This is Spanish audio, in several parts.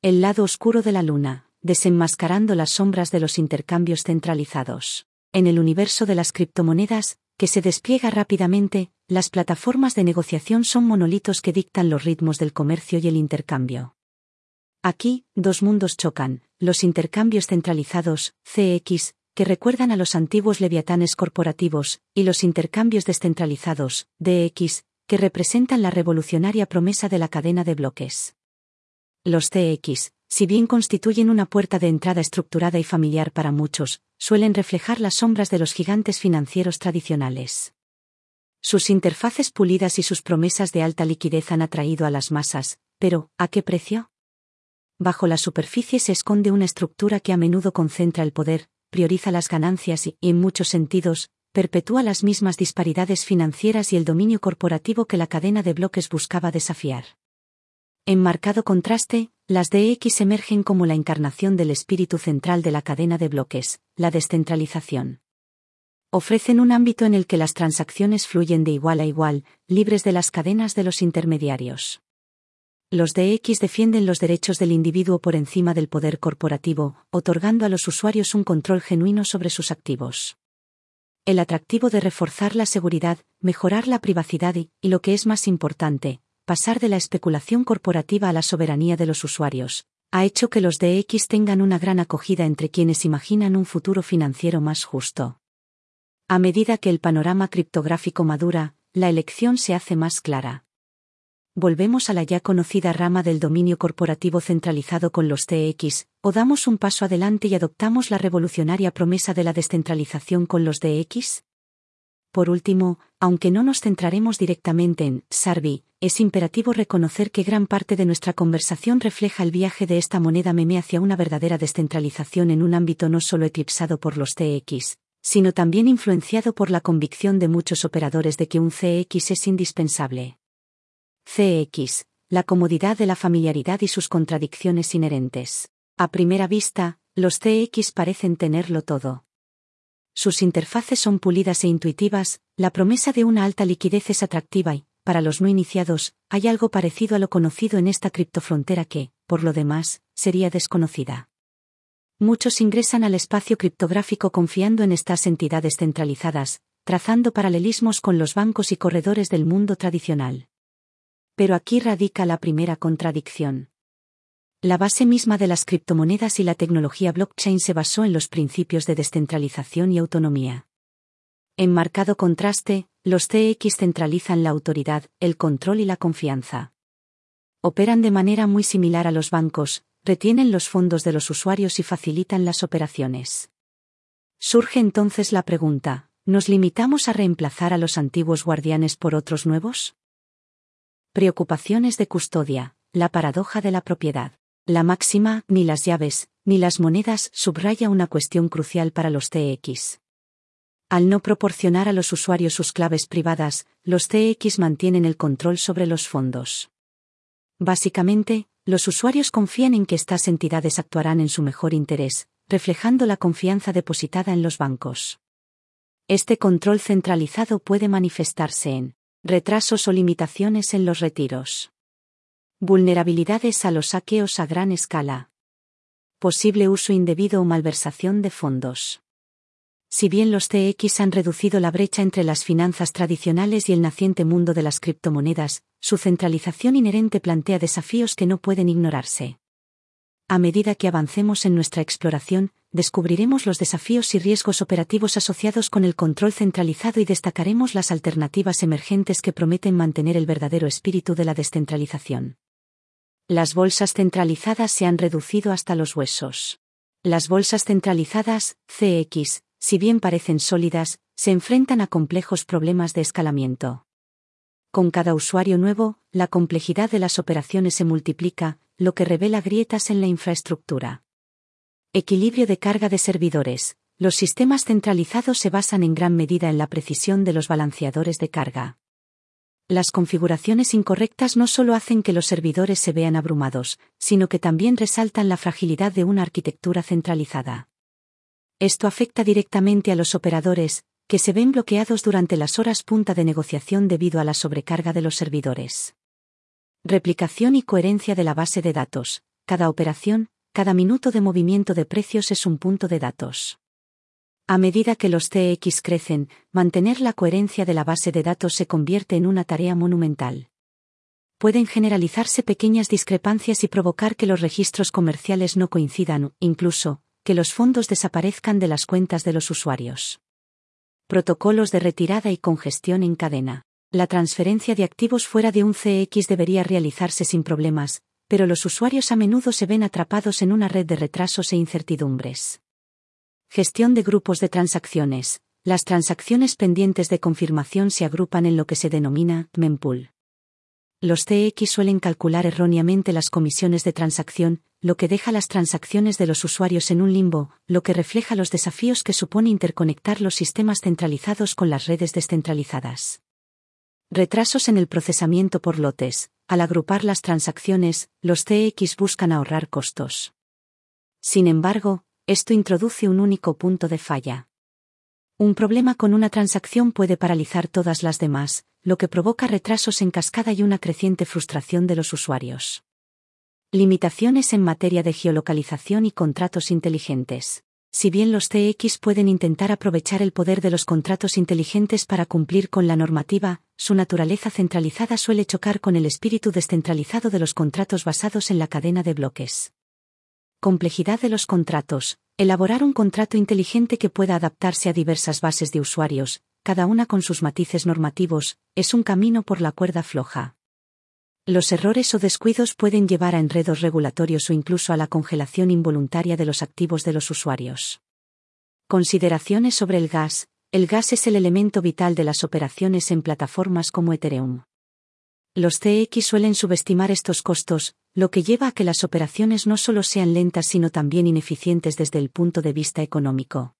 El lado oscuro de la luna, desenmascarando las sombras de los intercambios centralizados. En el universo de las criptomonedas, que se despliega rápidamente, las plataformas de negociación son monolitos que dictan los ritmos del comercio y el intercambio. Aquí, dos mundos chocan, los intercambios centralizados, CX, que recuerdan a los antiguos leviatanes corporativos, y los intercambios descentralizados, DX, que representan la revolucionaria promesa de la cadena de bloques. Los CX, si bien constituyen una puerta de entrada estructurada y familiar para muchos, suelen reflejar las sombras de los gigantes financieros tradicionales. Sus interfaces pulidas y sus promesas de alta liquidez han atraído a las masas, pero, ¿a qué precio? Bajo la superficie se esconde una estructura que a menudo concentra el poder, prioriza las ganancias y, en muchos sentidos, perpetúa las mismas disparidades financieras y el dominio corporativo que la cadena de bloques buscaba desafiar. En marcado contraste, las DX emergen como la encarnación del espíritu central de la cadena de bloques, la descentralización. Ofrecen un ámbito en el que las transacciones fluyen de igual a igual, libres de las cadenas de los intermediarios. Los DX defienden los derechos del individuo por encima del poder corporativo, otorgando a los usuarios un control genuino sobre sus activos. El atractivo de reforzar la seguridad, mejorar la privacidad y, y lo que es más importante, pasar de la especulación corporativa a la soberanía de los usuarios, ha hecho que los DX tengan una gran acogida entre quienes imaginan un futuro financiero más justo. A medida que el panorama criptográfico madura, la elección se hace más clara volvemos a la ya conocida rama del dominio corporativo centralizado con los TX, o damos un paso adelante y adoptamos la revolucionaria promesa de la descentralización con los DX? Por último, aunque no nos centraremos directamente en Sarvi, es imperativo reconocer que gran parte de nuestra conversación refleja el viaje de esta moneda meme hacia una verdadera descentralización en un ámbito no solo eclipsado por los TX, sino también influenciado por la convicción de muchos operadores de que un CX es indispensable. CX, la comodidad de la familiaridad y sus contradicciones inherentes. A primera vista, los CX parecen tenerlo todo. Sus interfaces son pulidas e intuitivas, la promesa de una alta liquidez es atractiva y, para los no iniciados, hay algo parecido a lo conocido en esta criptofrontera que, por lo demás, sería desconocida. Muchos ingresan al espacio criptográfico confiando en estas entidades centralizadas, trazando paralelismos con los bancos y corredores del mundo tradicional. Pero aquí radica la primera contradicción. La base misma de las criptomonedas y la tecnología blockchain se basó en los principios de descentralización y autonomía. En marcado contraste, los CX centralizan la autoridad, el control y la confianza. Operan de manera muy similar a los bancos, retienen los fondos de los usuarios y facilitan las operaciones. Surge entonces la pregunta, ¿nos limitamos a reemplazar a los antiguos guardianes por otros nuevos? Preocupaciones de custodia, la paradoja de la propiedad. La máxima, ni las llaves, ni las monedas, subraya una cuestión crucial para los TX. Al no proporcionar a los usuarios sus claves privadas, los TX mantienen el control sobre los fondos. Básicamente, los usuarios confían en que estas entidades actuarán en su mejor interés, reflejando la confianza depositada en los bancos. Este control centralizado puede manifestarse en Retrasos o limitaciones en los retiros. Vulnerabilidades a los saqueos a gran escala. Posible uso indebido o malversación de fondos. Si bien los TX han reducido la brecha entre las finanzas tradicionales y el naciente mundo de las criptomonedas, su centralización inherente plantea desafíos que no pueden ignorarse. A medida que avancemos en nuestra exploración, descubriremos los desafíos y riesgos operativos asociados con el control centralizado y destacaremos las alternativas emergentes que prometen mantener el verdadero espíritu de la descentralización. Las bolsas centralizadas se han reducido hasta los huesos. Las bolsas centralizadas, CX, si bien parecen sólidas, se enfrentan a complejos problemas de escalamiento. Con cada usuario nuevo, la complejidad de las operaciones se multiplica, lo que revela grietas en la infraestructura. Equilibrio de carga de servidores. Los sistemas centralizados se basan en gran medida en la precisión de los balanceadores de carga. Las configuraciones incorrectas no solo hacen que los servidores se vean abrumados, sino que también resaltan la fragilidad de una arquitectura centralizada. Esto afecta directamente a los operadores, que se ven bloqueados durante las horas punta de negociación debido a la sobrecarga de los servidores. Replicación y coherencia de la base de datos. cada operación, cada minuto de movimiento de precios es un punto de datos. A medida que los CX crecen, mantener la coherencia de la base de datos se convierte en una tarea monumental. Pueden generalizarse pequeñas discrepancias y provocar que los registros comerciales no coincidan, incluso, que los fondos desaparezcan de las cuentas de los usuarios. Protocolos de retirada y congestión en cadena. La transferencia de activos fuera de un CX debería realizarse sin problemas, pero los usuarios a menudo se ven atrapados en una red de retrasos e incertidumbres. Gestión de grupos de transacciones. Las transacciones pendientes de confirmación se agrupan en lo que se denomina mempool. Los CX suelen calcular erróneamente las comisiones de transacción, lo que deja las transacciones de los usuarios en un limbo, lo que refleja los desafíos que supone interconectar los sistemas centralizados con las redes descentralizadas. Retrasos en el procesamiento por lotes. Al agrupar las transacciones, los CX buscan ahorrar costos. Sin embargo, esto introduce un único punto de falla. Un problema con una transacción puede paralizar todas las demás, lo que provoca retrasos en cascada y una creciente frustración de los usuarios. Limitaciones en materia de geolocalización y contratos inteligentes. Si bien los CX pueden intentar aprovechar el poder de los contratos inteligentes para cumplir con la normativa, su naturaleza centralizada suele chocar con el espíritu descentralizado de los contratos basados en la cadena de bloques. Complejidad de los contratos. Elaborar un contrato inteligente que pueda adaptarse a diversas bases de usuarios, cada una con sus matices normativos, es un camino por la cuerda floja. Los errores o descuidos pueden llevar a enredos regulatorios o incluso a la congelación involuntaria de los activos de los usuarios. Consideraciones sobre el gas. El gas es el elemento vital de las operaciones en plataformas como Ethereum. Los CX suelen subestimar estos costos, lo que lleva a que las operaciones no solo sean lentas sino también ineficientes desde el punto de vista económico.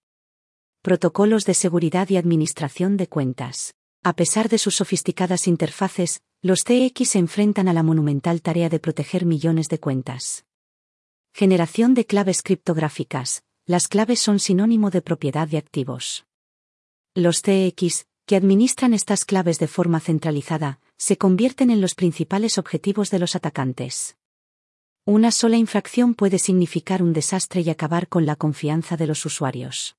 Protocolos de seguridad y administración de cuentas. A pesar de sus sofisticadas interfaces, los CX se enfrentan a la monumental tarea de proteger millones de cuentas. Generación de claves criptográficas. Las claves son sinónimo de propiedad de activos. Los CX, que administran estas claves de forma centralizada, se convierten en los principales objetivos de los atacantes. Una sola infracción puede significar un desastre y acabar con la confianza de los usuarios.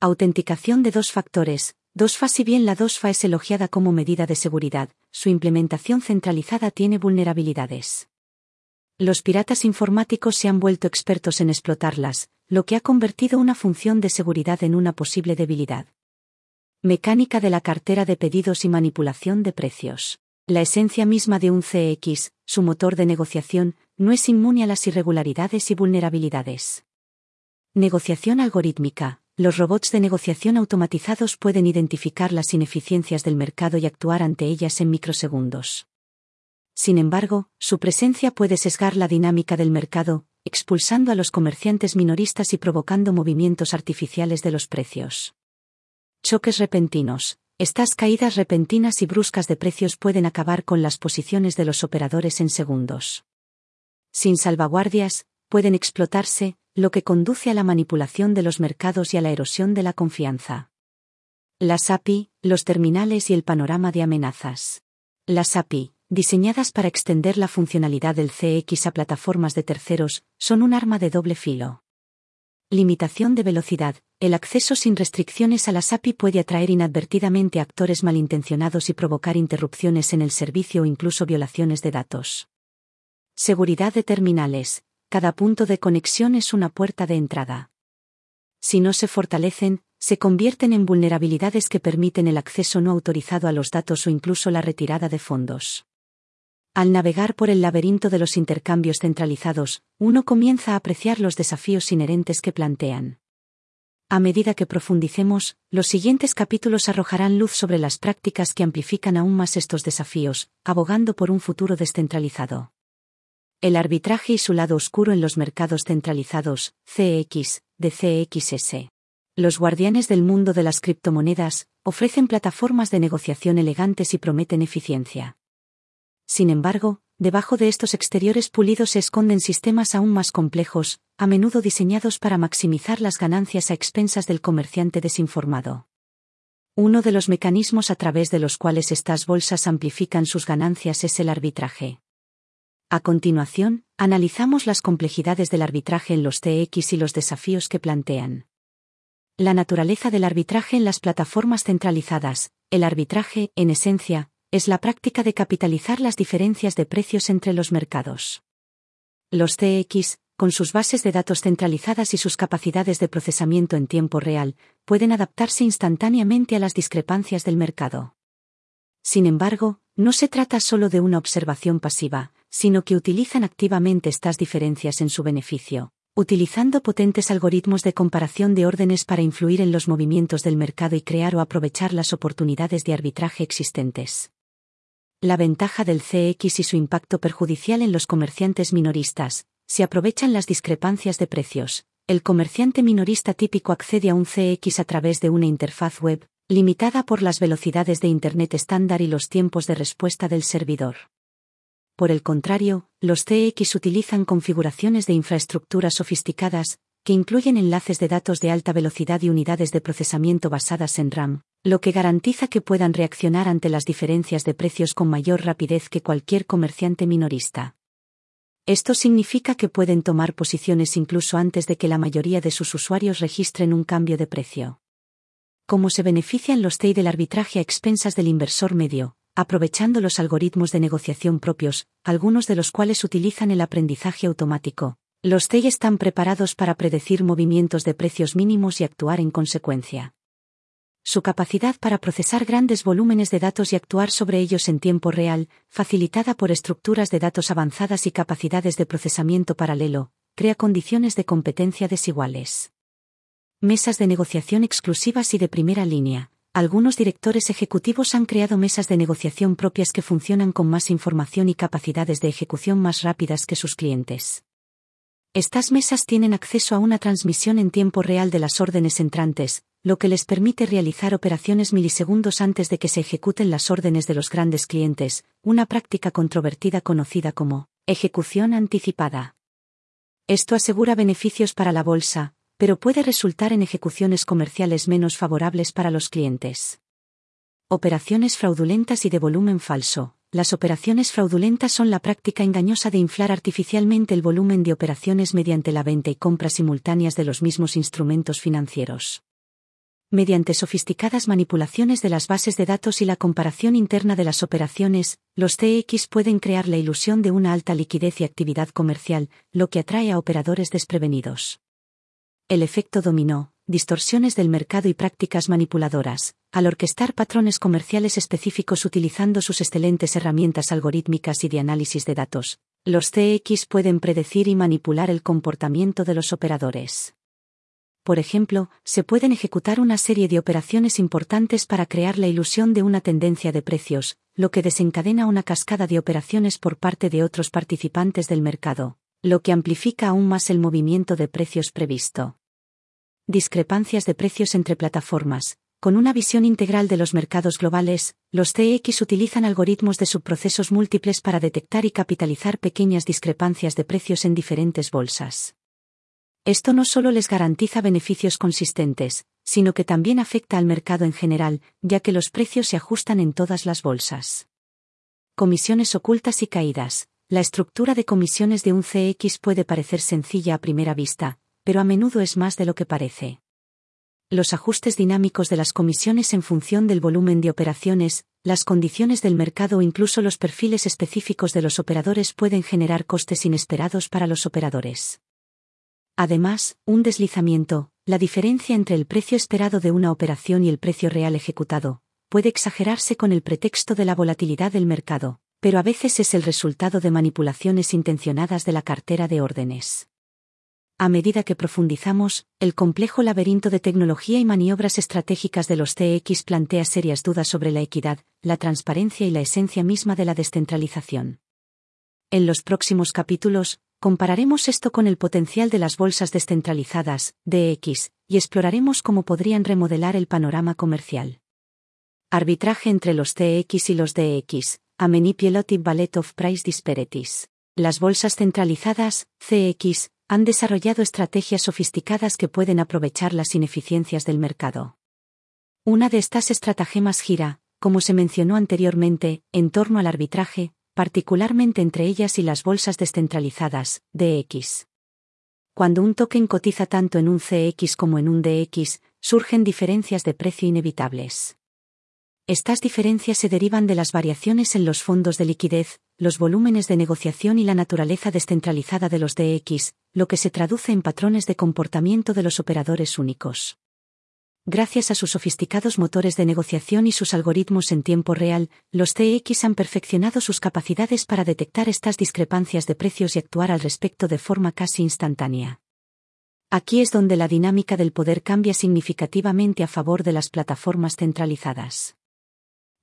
Autenticación de dos factores, 2FA Si bien la 2FA es elogiada como medida de seguridad, su implementación centralizada tiene vulnerabilidades. Los piratas informáticos se han vuelto expertos en explotarlas, lo que ha convertido una función de seguridad en una posible debilidad. Mecánica de la cartera de pedidos y manipulación de precios. La esencia misma de un CX, su motor de negociación, no es inmune a las irregularidades y vulnerabilidades. Negociación algorítmica, los robots de negociación automatizados pueden identificar las ineficiencias del mercado y actuar ante ellas en microsegundos. Sin embargo, su presencia puede sesgar la dinámica del mercado, expulsando a los comerciantes minoristas y provocando movimientos artificiales de los precios. Choques repentinos. Estas caídas repentinas y bruscas de precios pueden acabar con las posiciones de los operadores en segundos. Sin salvaguardias, pueden explotarse, lo que conduce a la manipulación de los mercados y a la erosión de la confianza. Las API, los terminales y el panorama de amenazas. Las API, diseñadas para extender la funcionalidad del CX a plataformas de terceros, son un arma de doble filo. Limitación de velocidad. El acceso sin restricciones a las API puede atraer inadvertidamente actores malintencionados y provocar interrupciones en el servicio o incluso violaciones de datos. Seguridad de terminales cada punto de conexión es una puerta de entrada. Si no se fortalecen, se convierten en vulnerabilidades que permiten el acceso no autorizado a los datos o incluso la retirada de fondos. Al navegar por el laberinto de los intercambios centralizados, uno comienza a apreciar los desafíos inherentes que plantean. A medida que profundicemos, los siguientes capítulos arrojarán luz sobre las prácticas que amplifican aún más estos desafíos, abogando por un futuro descentralizado. El arbitraje y su lado oscuro en los mercados centralizados, CX, de CXS. Los guardianes del mundo de las criptomonedas ofrecen plataformas de negociación elegantes y prometen eficiencia. Sin embargo, debajo de estos exteriores pulidos se esconden sistemas aún más complejos, a menudo diseñados para maximizar las ganancias a expensas del comerciante desinformado. Uno de los mecanismos a través de los cuales estas bolsas amplifican sus ganancias es el arbitraje. A continuación, analizamos las complejidades del arbitraje en los TX y los desafíos que plantean. La naturaleza del arbitraje en las plataformas centralizadas. El arbitraje, en esencia, es la práctica de capitalizar las diferencias de precios entre los mercados. Los TX, con sus bases de datos centralizadas y sus capacidades de procesamiento en tiempo real, pueden adaptarse instantáneamente a las discrepancias del mercado. Sin embargo, no se trata solo de una observación pasiva, sino que utilizan activamente estas diferencias en su beneficio, utilizando potentes algoritmos de comparación de órdenes para influir en los movimientos del mercado y crear o aprovechar las oportunidades de arbitraje existentes. La ventaja del CX y su impacto perjudicial en los comerciantes minoristas, se aprovechan las discrepancias de precios. El comerciante minorista típico accede a un CX a través de una interfaz web, limitada por las velocidades de Internet estándar y los tiempos de respuesta del servidor. Por el contrario, los TX utilizan configuraciones de infraestructura sofisticadas, que incluyen enlaces de datos de alta velocidad y unidades de procesamiento basadas en RAM, lo que garantiza que puedan reaccionar ante las diferencias de precios con mayor rapidez que cualquier comerciante minorista. Esto significa que pueden tomar posiciones incluso antes de que la mayoría de sus usuarios registren un cambio de precio. ¿Cómo se benefician los TI del arbitraje a expensas del inversor medio? Aprovechando los algoritmos de negociación propios, algunos de los cuales utilizan el aprendizaje automático. Los TEI están preparados para predecir movimientos de precios mínimos y actuar en consecuencia. Su capacidad para procesar grandes volúmenes de datos y actuar sobre ellos en tiempo real, facilitada por estructuras de datos avanzadas y capacidades de procesamiento paralelo, crea condiciones de competencia desiguales. Mesas de negociación exclusivas y de primera línea, algunos directores ejecutivos han creado mesas de negociación propias que funcionan con más información y capacidades de ejecución más rápidas que sus clientes. Estas mesas tienen acceso a una transmisión en tiempo real de las órdenes entrantes, lo que les permite realizar operaciones milisegundos antes de que se ejecuten las órdenes de los grandes clientes, una práctica controvertida conocida como ejecución anticipada. Esto asegura beneficios para la bolsa, pero puede resultar en ejecuciones comerciales menos favorables para los clientes. Operaciones fraudulentas y de volumen falso. Las operaciones fraudulentas son la práctica engañosa de inflar artificialmente el volumen de operaciones mediante la venta y compra simultáneas de los mismos instrumentos financieros. Mediante sofisticadas manipulaciones de las bases de datos y la comparación interna de las operaciones, los TX pueden crear la ilusión de una alta liquidez y actividad comercial, lo que atrae a operadores desprevenidos el efecto dominó, distorsiones del mercado y prácticas manipuladoras, al orquestar patrones comerciales específicos utilizando sus excelentes herramientas algorítmicas y de análisis de datos, los CX pueden predecir y manipular el comportamiento de los operadores. Por ejemplo, se pueden ejecutar una serie de operaciones importantes para crear la ilusión de una tendencia de precios, lo que desencadena una cascada de operaciones por parte de otros participantes del mercado, lo que amplifica aún más el movimiento de precios previsto. Discrepancias de precios entre plataformas. Con una visión integral de los mercados globales, los TX utilizan algoritmos de subprocesos múltiples para detectar y capitalizar pequeñas discrepancias de precios en diferentes bolsas. Esto no solo les garantiza beneficios consistentes, sino que también afecta al mercado en general, ya que los precios se ajustan en todas las bolsas. Comisiones ocultas y caídas. La estructura de comisiones de un CX puede parecer sencilla a primera vista, pero a menudo es más de lo que parece. Los ajustes dinámicos de las comisiones en función del volumen de operaciones, las condiciones del mercado o incluso los perfiles específicos de los operadores pueden generar costes inesperados para los operadores. Además, un deslizamiento, la diferencia entre el precio esperado de una operación y el precio real ejecutado, puede exagerarse con el pretexto de la volatilidad del mercado, pero a veces es el resultado de manipulaciones intencionadas de la cartera de órdenes. A medida que profundizamos, el complejo laberinto de tecnología y maniobras estratégicas de los TX plantea serias dudas sobre la equidad, la transparencia y la esencia misma de la descentralización. En los próximos capítulos, compararemos esto con el potencial de las bolsas descentralizadas, DX, y exploraremos cómo podrían remodelar el panorama comercial. Arbitraje entre los TX y los DX, a Manipulative Ballet of Price Disparities. Las bolsas centralizadas, CX, han desarrollado estrategias sofisticadas que pueden aprovechar las ineficiencias del mercado. Una de estas estratagemas gira, como se mencionó anteriormente, en torno al arbitraje, particularmente entre ellas y las bolsas descentralizadas, DX. Cuando un token cotiza tanto en un CX como en un DX, surgen diferencias de precio inevitables. Estas diferencias se derivan de las variaciones en los fondos de liquidez, los volúmenes de negociación y la naturaleza descentralizada de los DX, lo que se traduce en patrones de comportamiento de los operadores únicos. Gracias a sus sofisticados motores de negociación y sus algoritmos en tiempo real, los DX han perfeccionado sus capacidades para detectar estas discrepancias de precios y actuar al respecto de forma casi instantánea. Aquí es donde la dinámica del poder cambia significativamente a favor de las plataformas centralizadas.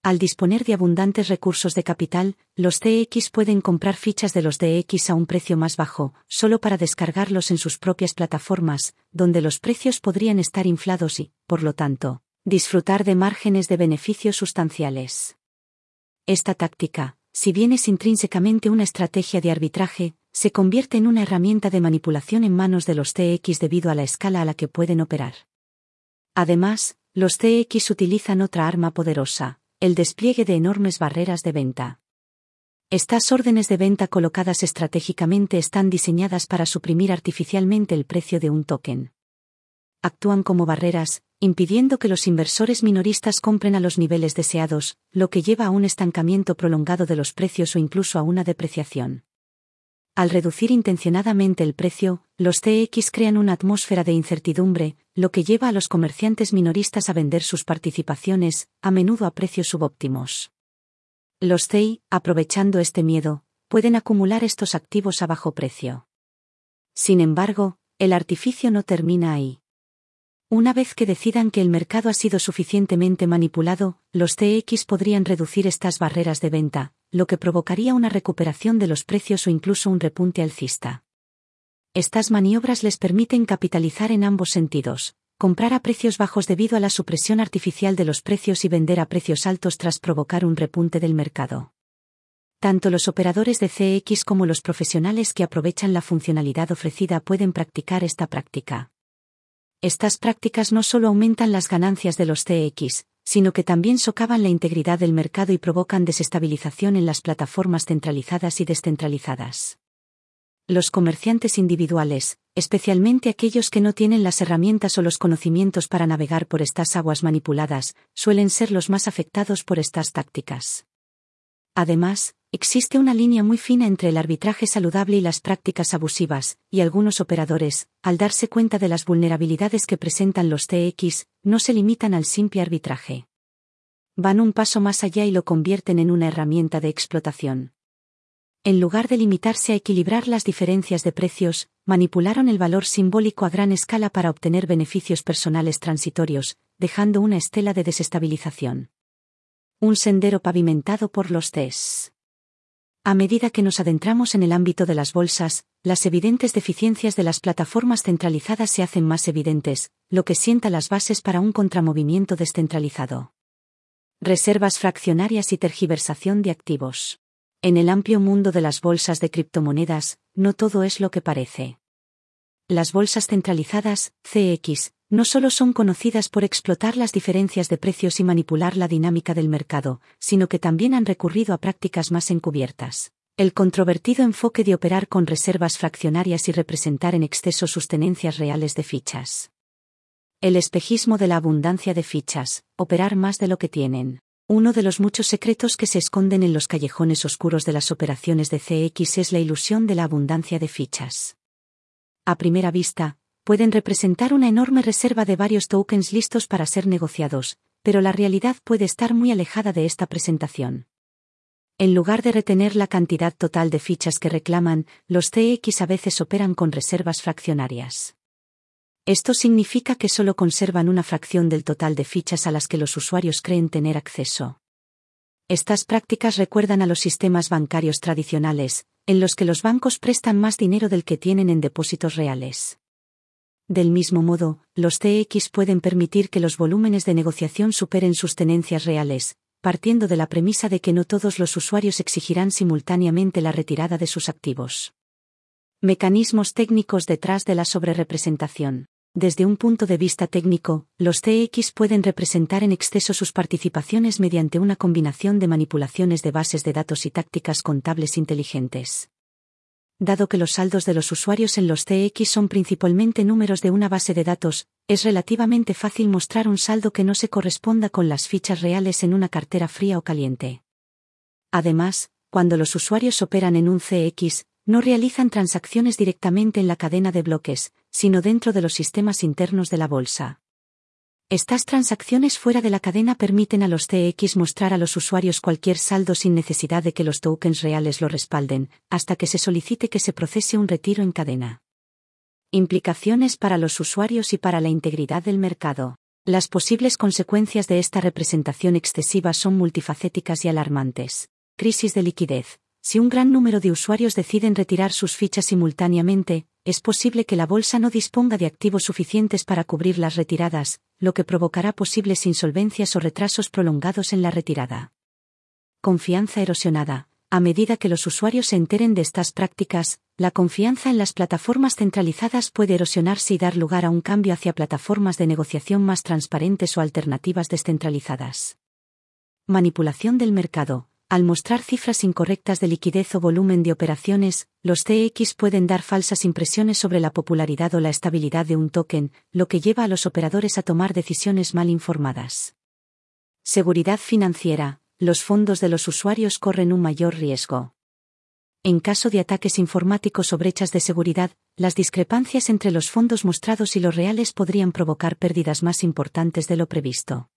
Al disponer de abundantes recursos de capital, los TX pueden comprar fichas de los DX a un precio más bajo, solo para descargarlos en sus propias plataformas, donde los precios podrían estar inflados y, por lo tanto, disfrutar de márgenes de beneficios sustanciales. Esta táctica, si bien es intrínsecamente una estrategia de arbitraje, se convierte en una herramienta de manipulación en manos de los TX debido a la escala a la que pueden operar. Además, los TX utilizan otra arma poderosa, el despliegue de enormes barreras de venta. Estas órdenes de venta colocadas estratégicamente están diseñadas para suprimir artificialmente el precio de un token. Actúan como barreras, impidiendo que los inversores minoristas compren a los niveles deseados, lo que lleva a un estancamiento prolongado de los precios o incluso a una depreciación. Al reducir intencionadamente el precio, los TX crean una atmósfera de incertidumbre, lo que lleva a los comerciantes minoristas a vender sus participaciones, a menudo a precios subóptimos. Los TI, aprovechando este miedo, pueden acumular estos activos a bajo precio. Sin embargo, el artificio no termina ahí. Una vez que decidan que el mercado ha sido suficientemente manipulado, los TX podrían reducir estas barreras de venta, lo que provocaría una recuperación de los precios o incluso un repunte alcista. Estas maniobras les permiten capitalizar en ambos sentidos, comprar a precios bajos debido a la supresión artificial de los precios y vender a precios altos tras provocar un repunte del mercado. Tanto los operadores de CX como los profesionales que aprovechan la funcionalidad ofrecida pueden practicar esta práctica. Estas prácticas no solo aumentan las ganancias de los CX, sino que también socavan la integridad del mercado y provocan desestabilización en las plataformas centralizadas y descentralizadas. Los comerciantes individuales, especialmente aquellos que no tienen las herramientas o los conocimientos para navegar por estas aguas manipuladas, suelen ser los más afectados por estas tácticas. Además, existe una línea muy fina entre el arbitraje saludable y las prácticas abusivas, y algunos operadores, al darse cuenta de las vulnerabilidades que presentan los TX, no se limitan al simple arbitraje. Van un paso más allá y lo convierten en una herramienta de explotación. En lugar de limitarse a equilibrar las diferencias de precios, manipularon el valor simbólico a gran escala para obtener beneficios personales transitorios, dejando una estela de desestabilización. Un sendero pavimentado por los TES. A medida que nos adentramos en el ámbito de las bolsas, las evidentes deficiencias de las plataformas centralizadas se hacen más evidentes, lo que sienta las bases para un contramovimiento descentralizado. Reservas fraccionarias y tergiversación de activos. En el amplio mundo de las bolsas de criptomonedas, no todo es lo que parece. Las bolsas centralizadas, CX, no solo son conocidas por explotar las diferencias de precios y manipular la dinámica del mercado, sino que también han recurrido a prácticas más encubiertas. El controvertido enfoque de operar con reservas fraccionarias y representar en exceso sus tenencias reales de fichas. El espejismo de la abundancia de fichas, operar más de lo que tienen. Uno de los muchos secretos que se esconden en los callejones oscuros de las operaciones de CX es la ilusión de la abundancia de fichas. A primera vista, pueden representar una enorme reserva de varios tokens listos para ser negociados, pero la realidad puede estar muy alejada de esta presentación. En lugar de retener la cantidad total de fichas que reclaman, los TX a veces operan con reservas fraccionarias. Esto significa que solo conservan una fracción del total de fichas a las que los usuarios creen tener acceso. Estas prácticas recuerdan a los sistemas bancarios tradicionales, en los que los bancos prestan más dinero del que tienen en depósitos reales. Del mismo modo, los TX pueden permitir que los volúmenes de negociación superen sus tenencias reales, partiendo de la premisa de que no todos los usuarios exigirán simultáneamente la retirada de sus activos. Mecanismos técnicos detrás de la sobrerepresentación. Desde un punto de vista técnico, los TX pueden representar en exceso sus participaciones mediante una combinación de manipulaciones de bases de datos y tácticas contables inteligentes. Dado que los saldos de los usuarios en los TX son principalmente números de una base de datos, es relativamente fácil mostrar un saldo que no se corresponda con las fichas reales en una cartera fría o caliente. Además, cuando los usuarios operan en un CX, no realizan transacciones directamente en la cadena de bloques, sino dentro de los sistemas internos de la bolsa. Estas transacciones fuera de la cadena permiten a los CX mostrar a los usuarios cualquier saldo sin necesidad de que los tokens reales lo respalden, hasta que se solicite que se procese un retiro en cadena. Implicaciones para los usuarios y para la integridad del mercado. Las posibles consecuencias de esta representación excesiva son multifacéticas y alarmantes. Crisis de liquidez. Si un gran número de usuarios deciden retirar sus fichas simultáneamente, es posible que la bolsa no disponga de activos suficientes para cubrir las retiradas, lo que provocará posibles insolvencias o retrasos prolongados en la retirada. Confianza erosionada. A medida que los usuarios se enteren de estas prácticas, la confianza en las plataformas centralizadas puede erosionarse y dar lugar a un cambio hacia plataformas de negociación más transparentes o alternativas descentralizadas. Manipulación del mercado. Al mostrar cifras incorrectas de liquidez o volumen de operaciones, los CX pueden dar falsas impresiones sobre la popularidad o la estabilidad de un token, lo que lleva a los operadores a tomar decisiones mal informadas. Seguridad financiera. Los fondos de los usuarios corren un mayor riesgo. En caso de ataques informáticos o brechas de seguridad, las discrepancias entre los fondos mostrados y los reales podrían provocar pérdidas más importantes de lo previsto.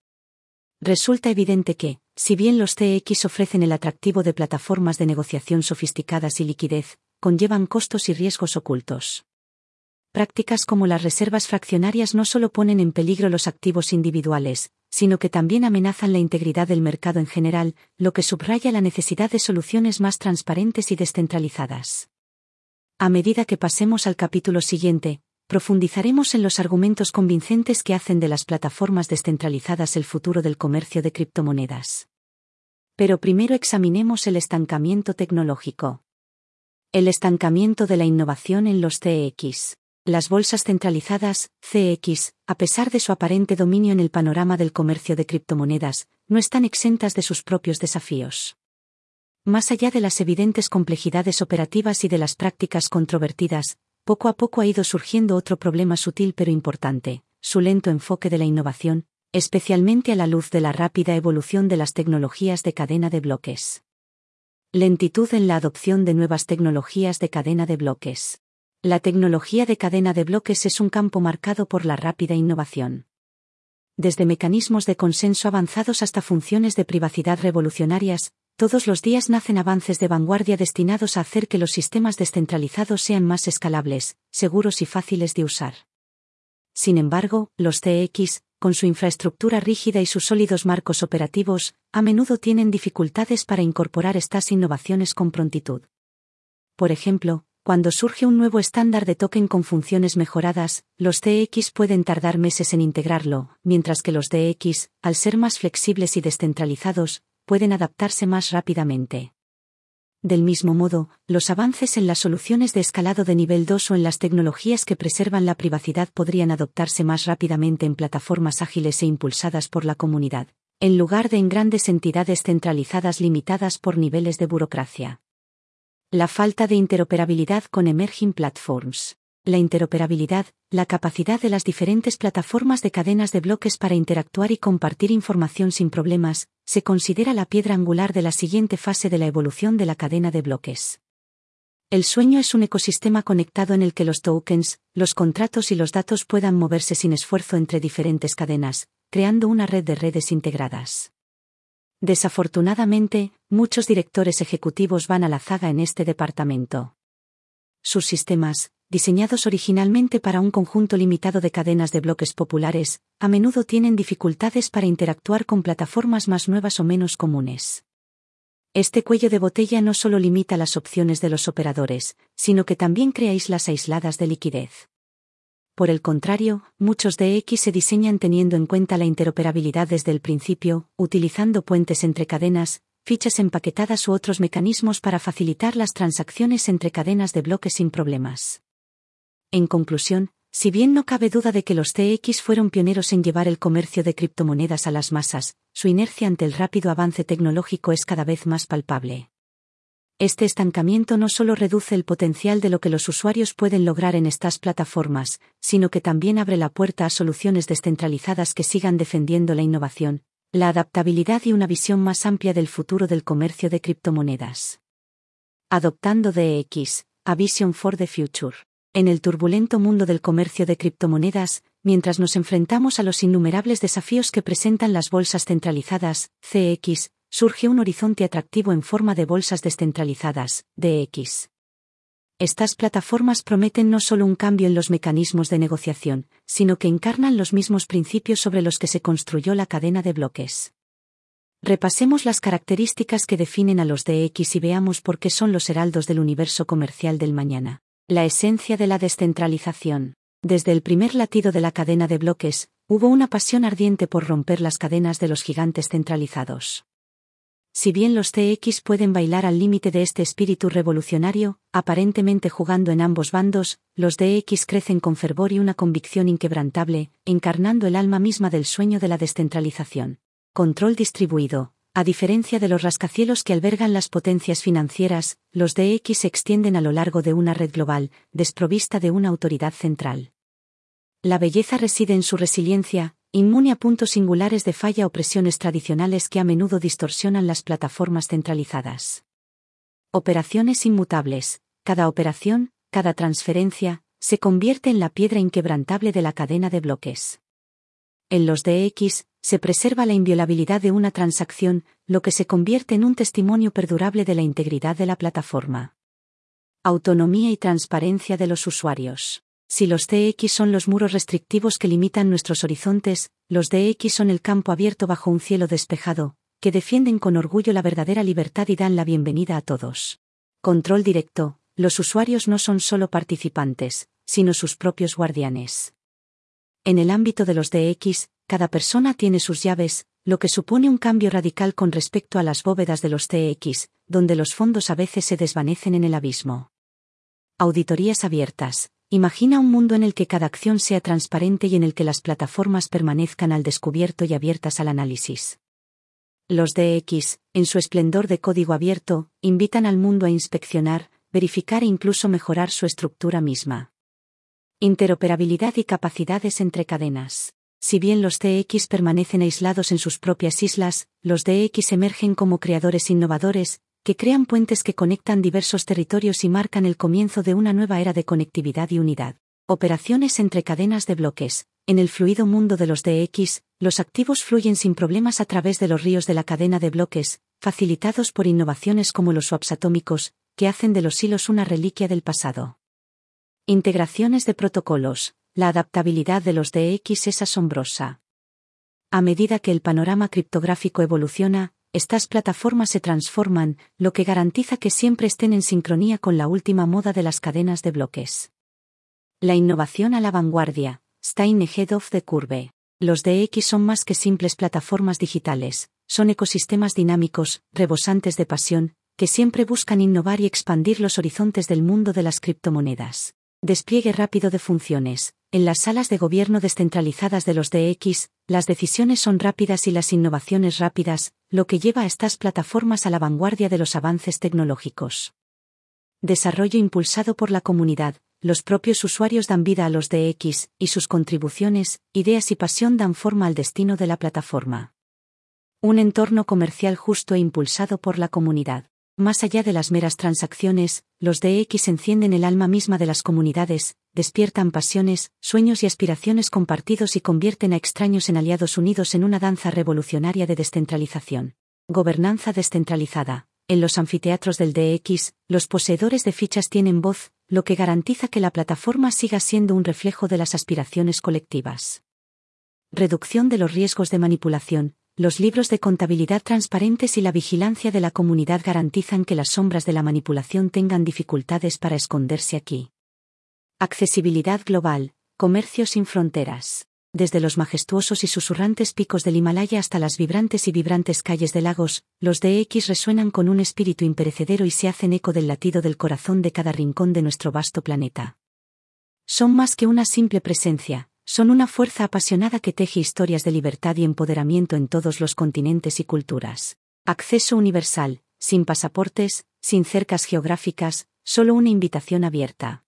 Resulta evidente que, si bien los CX ofrecen el atractivo de plataformas de negociación sofisticadas y liquidez, conllevan costos y riesgos ocultos. Prácticas como las reservas fraccionarias no solo ponen en peligro los activos individuales, sino que también amenazan la integridad del mercado en general, lo que subraya la necesidad de soluciones más transparentes y descentralizadas. A medida que pasemos al capítulo siguiente, profundizaremos en los argumentos convincentes que hacen de las plataformas descentralizadas el futuro del comercio de criptomonedas. Pero primero examinemos el estancamiento tecnológico. El estancamiento de la innovación en los CX. Las bolsas centralizadas, CX, a pesar de su aparente dominio en el panorama del comercio de criptomonedas, no están exentas de sus propios desafíos. Más allá de las evidentes complejidades operativas y de las prácticas controvertidas, poco a poco ha ido surgiendo otro problema sutil pero importante, su lento enfoque de la innovación, especialmente a la luz de la rápida evolución de las tecnologías de cadena de bloques. Lentitud en la adopción de nuevas tecnologías de cadena de bloques. La tecnología de cadena de bloques es un campo marcado por la rápida innovación. Desde mecanismos de consenso avanzados hasta funciones de privacidad revolucionarias, todos los días nacen avances de vanguardia destinados a hacer que los sistemas descentralizados sean más escalables, seguros y fáciles de usar. Sin embargo, los TX, con su infraestructura rígida y sus sólidos marcos operativos, a menudo tienen dificultades para incorporar estas innovaciones con prontitud. Por ejemplo, cuando surge un nuevo estándar de token con funciones mejoradas, los TX pueden tardar meses en integrarlo, mientras que los DX, al ser más flexibles y descentralizados, pueden adaptarse más rápidamente. Del mismo modo, los avances en las soluciones de escalado de nivel 2 o en las tecnologías que preservan la privacidad podrían adoptarse más rápidamente en plataformas ágiles e impulsadas por la comunidad, en lugar de en grandes entidades centralizadas limitadas por niveles de burocracia. La falta de interoperabilidad con emerging platforms la interoperabilidad, la capacidad de las diferentes plataformas de cadenas de bloques para interactuar y compartir información sin problemas, se considera la piedra angular de la siguiente fase de la evolución de la cadena de bloques. El sueño es un ecosistema conectado en el que los tokens, los contratos y los datos puedan moverse sin esfuerzo entre diferentes cadenas, creando una red de redes integradas. Desafortunadamente, muchos directores ejecutivos van a la zaga en este departamento. Sus sistemas, diseñados originalmente para un conjunto limitado de cadenas de bloques populares, a menudo tienen dificultades para interactuar con plataformas más nuevas o menos comunes. Este cuello de botella no solo limita las opciones de los operadores, sino que también crea islas aisladas de liquidez. Por el contrario, muchos DX se diseñan teniendo en cuenta la interoperabilidad desde el principio, utilizando puentes entre cadenas, fichas empaquetadas u otros mecanismos para facilitar las transacciones entre cadenas de bloques sin problemas. En conclusión, Si bien no cabe duda de que los TX fueron pioneros en llevar el comercio de criptomonedas a las masas, su inercia ante el rápido avance tecnológico es cada vez más palpable. Este estancamiento no solo reduce el potencial de lo que los usuarios pueden lograr en estas plataformas, sino que también abre la puerta a soluciones descentralizadas que sigan defendiendo la innovación, la adaptabilidad y una visión más amplia del futuro del comercio de criptomonedas. Adoptando DX, a Vision for the Future. En el turbulento mundo del comercio de criptomonedas, mientras nos enfrentamos a los innumerables desafíos que presentan las bolsas centralizadas, CX, surge un horizonte atractivo en forma de bolsas descentralizadas, DX. Estas plataformas prometen no solo un cambio en los mecanismos de negociación, sino que encarnan los mismos principios sobre los que se construyó la cadena de bloques. Repasemos las características que definen a los DX y veamos por qué son los heraldos del universo comercial del mañana. La esencia de la descentralización. Desde el primer latido de la cadena de bloques, hubo una pasión ardiente por romper las cadenas de los gigantes centralizados. Si bien los TX pueden bailar al límite de este espíritu revolucionario, aparentemente jugando en ambos bandos, los DX crecen con fervor y una convicción inquebrantable, encarnando el alma misma del sueño de la descentralización. Control distribuido, a diferencia de los rascacielos que albergan las potencias financieras, los DX se extienden a lo largo de una red global, desprovista de una autoridad central. La belleza reside en su resiliencia, inmune a puntos singulares de falla o presiones tradicionales que a menudo distorsionan las plataformas centralizadas. Operaciones inmutables. Cada operación, cada transferencia, se convierte en la piedra inquebrantable de la cadena de bloques. En los DX, se preserva la inviolabilidad de una transacción, lo que se convierte en un testimonio perdurable de la integridad de la plataforma. Autonomía y transparencia de los usuarios. Si los TX son los muros restrictivos que limitan nuestros horizontes, los DX son el campo abierto bajo un cielo despejado, que defienden con orgullo la verdadera libertad y dan la bienvenida a todos. Control directo, los usuarios no son solo participantes, sino sus propios guardianes. En el ámbito de los DX, cada persona tiene sus llaves, lo que supone un cambio radical con respecto a las bóvedas de los TX, donde los fondos a veces se desvanecen en el abismo. Auditorías abiertas. Imagina un mundo en el que cada acción sea transparente y en el que las plataformas permanezcan al descubierto y abiertas al análisis. Los DX, en su esplendor de código abierto, invitan al mundo a inspeccionar, verificar e incluso mejorar su estructura misma. Interoperabilidad y capacidades entre cadenas. Si bien los TX permanecen aislados en sus propias islas, los DX emergen como creadores innovadores, que crean puentes que conectan diversos territorios y marcan el comienzo de una nueva era de conectividad y unidad. Operaciones entre cadenas de bloques. En el fluido mundo de los DX, los activos fluyen sin problemas a través de los ríos de la cadena de bloques, facilitados por innovaciones como los swaps atómicos, que hacen de los hilos una reliquia del pasado. Integraciones de protocolos la adaptabilidad de los DX es asombrosa. A medida que el panorama criptográfico evoluciona, estas plataformas se transforman, lo que garantiza que siempre estén en sincronía con la última moda de las cadenas de bloques. La innovación a la vanguardia, Stein ahead of the curve. Los DX son más que simples plataformas digitales, son ecosistemas dinámicos, rebosantes de pasión, que siempre buscan innovar y expandir los horizontes del mundo de las criptomonedas. Despliegue rápido de funciones, en las salas de gobierno descentralizadas de los DX, las decisiones son rápidas y las innovaciones rápidas, lo que lleva a estas plataformas a la vanguardia de los avances tecnológicos. Desarrollo impulsado por la comunidad, los propios usuarios dan vida a los DX, y sus contribuciones, ideas y pasión dan forma al destino de la plataforma. Un entorno comercial justo e impulsado por la comunidad. Más allá de las meras transacciones, los DX encienden el alma misma de las comunidades, despiertan pasiones, sueños y aspiraciones compartidos y convierten a extraños en aliados unidos en una danza revolucionaria de descentralización. Gobernanza descentralizada. En los anfiteatros del DX, los poseedores de fichas tienen voz, lo que garantiza que la plataforma siga siendo un reflejo de las aspiraciones colectivas. Reducción de los riesgos de manipulación, los libros de contabilidad transparentes y la vigilancia de la comunidad garantizan que las sombras de la manipulación tengan dificultades para esconderse aquí. Accesibilidad global, comercio sin fronteras. Desde los majestuosos y susurrantes picos del Himalaya hasta las vibrantes y vibrantes calles de lagos, los DX resuenan con un espíritu imperecedero y se hacen eco del latido del corazón de cada rincón de nuestro vasto planeta. Son más que una simple presencia, son una fuerza apasionada que teje historias de libertad y empoderamiento en todos los continentes y culturas. Acceso universal, sin pasaportes, sin cercas geográficas, solo una invitación abierta.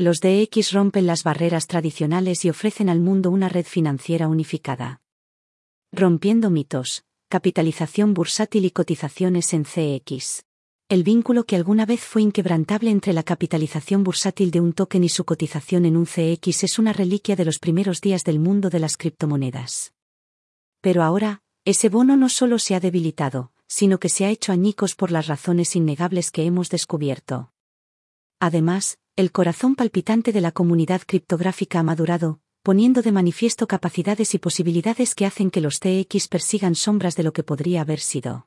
Los DX rompen las barreras tradicionales y ofrecen al mundo una red financiera unificada. Rompiendo mitos, capitalización bursátil y cotizaciones en CX. El vínculo que alguna vez fue inquebrantable entre la capitalización bursátil de un token y su cotización en un CX es una reliquia de los primeros días del mundo de las criptomonedas. Pero ahora, ese bono no solo se ha debilitado, sino que se ha hecho añicos por las razones innegables que hemos descubierto. Además, el corazón palpitante de la comunidad criptográfica ha madurado, poniendo de manifiesto capacidades y posibilidades que hacen que los TX persigan sombras de lo que podría haber sido.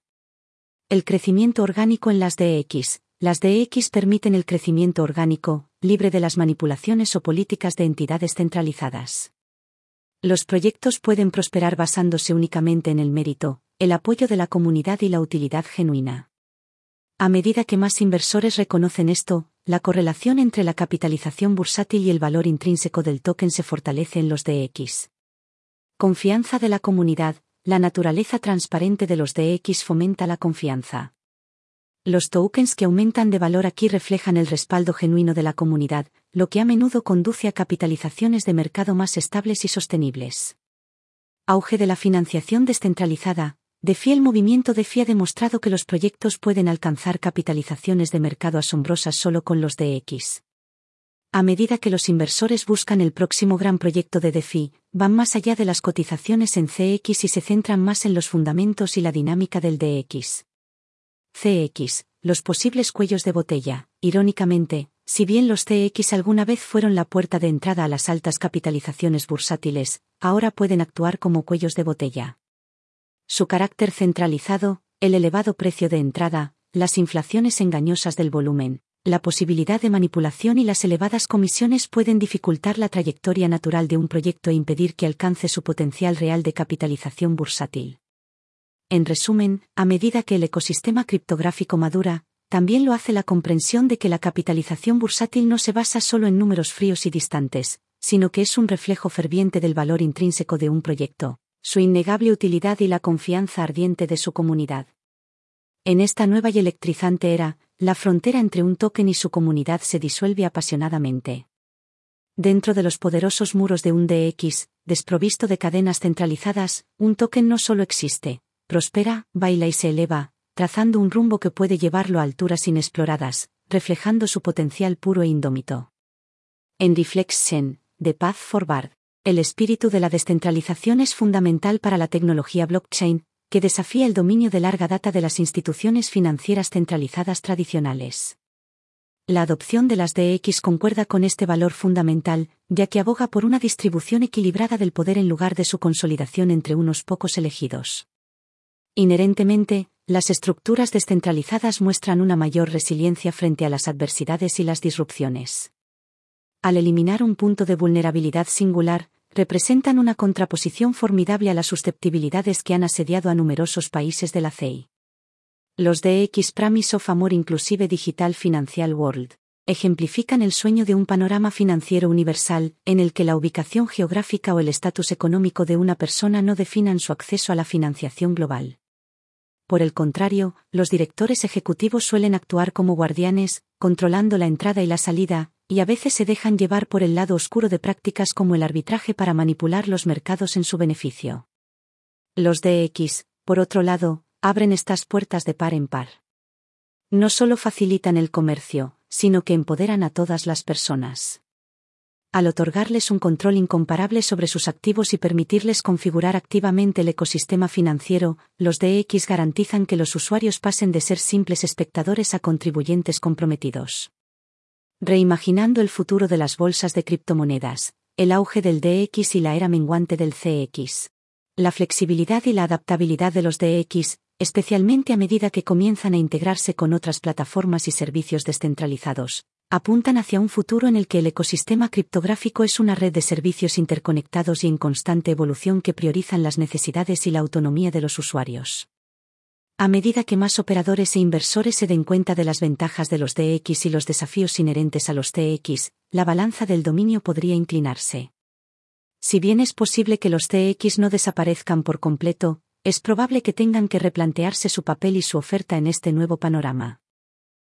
El crecimiento orgánico en las DX. Las DX permiten el crecimiento orgánico, libre de las manipulaciones o políticas de entidades centralizadas. Los proyectos pueden prosperar basándose únicamente en el mérito, el apoyo de la comunidad y la utilidad genuina. A medida que más inversores reconocen esto, la correlación entre la capitalización bursátil y el valor intrínseco del token se fortalece en los DX. Confianza de la comunidad, la naturaleza transparente de los DX fomenta la confianza. Los tokens que aumentan de valor aquí reflejan el respaldo genuino de la comunidad, lo que a menudo conduce a capitalizaciones de mercado más estables y sostenibles. Auge de la financiación descentralizada, DeFi el movimiento DeFi ha demostrado que los proyectos pueden alcanzar capitalizaciones de mercado asombrosas solo con los DX. A medida que los inversores buscan el próximo gran proyecto de DeFi, van más allá de las cotizaciones en CX y se centran más en los fundamentos y la dinámica del DX. CX, los posibles cuellos de botella. Irónicamente, si bien los CX alguna vez fueron la puerta de entrada a las altas capitalizaciones bursátiles, ahora pueden actuar como cuellos de botella su carácter centralizado, el elevado precio de entrada, las inflaciones engañosas del volumen, la posibilidad de manipulación y las elevadas comisiones pueden dificultar la trayectoria natural de un proyecto e impedir que alcance su potencial real de capitalización bursátil. En resumen, a medida que el ecosistema criptográfico madura, también lo hace la comprensión de que la capitalización bursátil no se basa solo en números fríos y distantes, sino que es un reflejo ferviente del valor intrínseco de un proyecto, su innegable utilidad y la confianza ardiente de su comunidad. En esta nueva y electrizante era, la frontera entre un token y su comunidad se disuelve apasionadamente. Dentro de los poderosos muros de un DX, desprovisto de cadenas centralizadas, un token no solo existe, prospera, baila y se eleva, trazando un rumbo que puede llevarlo a alturas inexploradas, reflejando su potencial puro e indómito. En Reflection, The Path Forward, el espíritu de la descentralización es fundamental para la tecnología blockchain, que desafía el dominio de larga data de las instituciones financieras centralizadas tradicionales. La adopción de las DX concuerda con este valor fundamental, ya que aboga por una distribución equilibrada del poder en lugar de su consolidación entre unos pocos elegidos. Inherentemente, las estructuras descentralizadas muestran una mayor resiliencia frente a las adversidades y las disrupciones al eliminar un punto de vulnerabilidad singular, representan una contraposición formidable a las susceptibilidades que han asediado a numerosos países de la CEI. Los DX Promise of Amor Inclusive Digital Financial World ejemplifican el sueño de un panorama financiero universal, en el que la ubicación geográfica o el estatus económico de una persona no definan su acceso a la financiación global. Por el contrario, los directores ejecutivos suelen actuar como guardianes, controlando la entrada y la salida, y a veces se dejan llevar por el lado oscuro de prácticas como el arbitraje para manipular los mercados en su beneficio. Los DX, por otro lado, abren estas puertas de par en par. No solo facilitan el comercio, sino que empoderan a todas las personas. Al otorgarles un control incomparable sobre sus activos y permitirles configurar activamente el ecosistema financiero, los DX garantizan que los usuarios pasen de ser simples espectadores a contribuyentes comprometidos. Reimaginando el futuro de las bolsas de criptomonedas, el auge del DX y la era menguante del CX. La flexibilidad y la adaptabilidad de los DX, especialmente a medida que comienzan a integrarse con otras plataformas y servicios descentralizados, apuntan hacia un futuro en el que el ecosistema criptográfico es una red de servicios interconectados y en constante evolución que priorizan las necesidades y la autonomía de los usuarios. A medida que más operadores e inversores se den cuenta de las ventajas de los DX y los desafíos inherentes a los TX, la balanza del dominio podría inclinarse. Si bien es posible que los TX no desaparezcan por completo, es probable que tengan que replantearse su papel y su oferta en este nuevo panorama.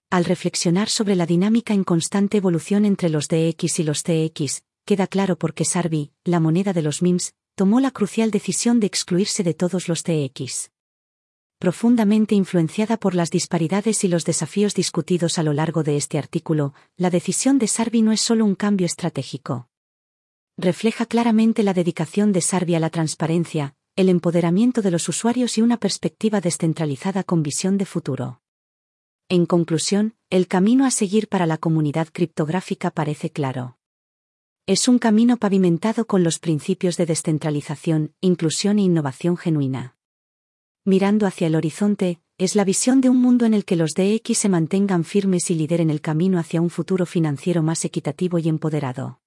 Al reflexionar sobre la dinámica en constante evolución entre los DX y los TX, queda claro por qué Sarbi, la moneda de los MIMS, tomó la crucial decisión de excluirse de todos los TX profundamente influenciada por las disparidades y los desafíos discutidos a lo largo de este artículo, la decisión de Sarbi no es solo un cambio estratégico. Refleja claramente la dedicación de Sarbi a la transparencia, el empoderamiento de los usuarios y una perspectiva descentralizada con visión de futuro. En conclusión, el camino a seguir para la comunidad criptográfica parece claro. Es un camino pavimentado con los principios de descentralización, inclusión e innovación genuina mirando hacia el horizonte, es la visión de un mundo en el que los DX se mantengan firmes y lideren el camino hacia un futuro financiero más equitativo y empoderado.